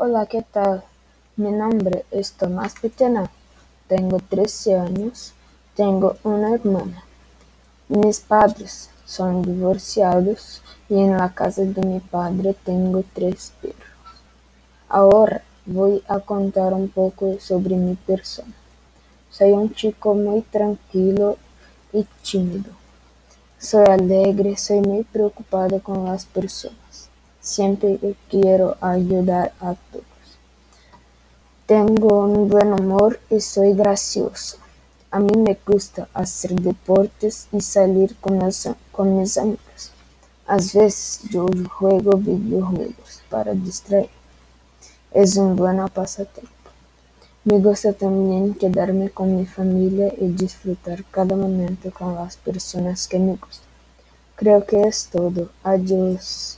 Hola, ¿qué tal? Mi nombre es Tomás Petena. Tengo 13 años. Tengo una hermana. Mis padres son divorciados y en la casa de mi padre tengo tres perros. Ahora voy a contar un poco sobre mi persona. Soy un chico muy tranquilo y tímido. Soy alegre, soy muy preocupado con las personas. Siempre quiero ayudar a todos. Tengo un buen humor y soy gracioso. A mí me gusta hacer deportes y salir con, con mis amigos. A veces yo juego videojuegos para distraer. Es un buen pasatiempo. Me gusta también quedarme con mi familia y disfrutar cada momento con las personas que me gustan. Creo que es todo. Adiós.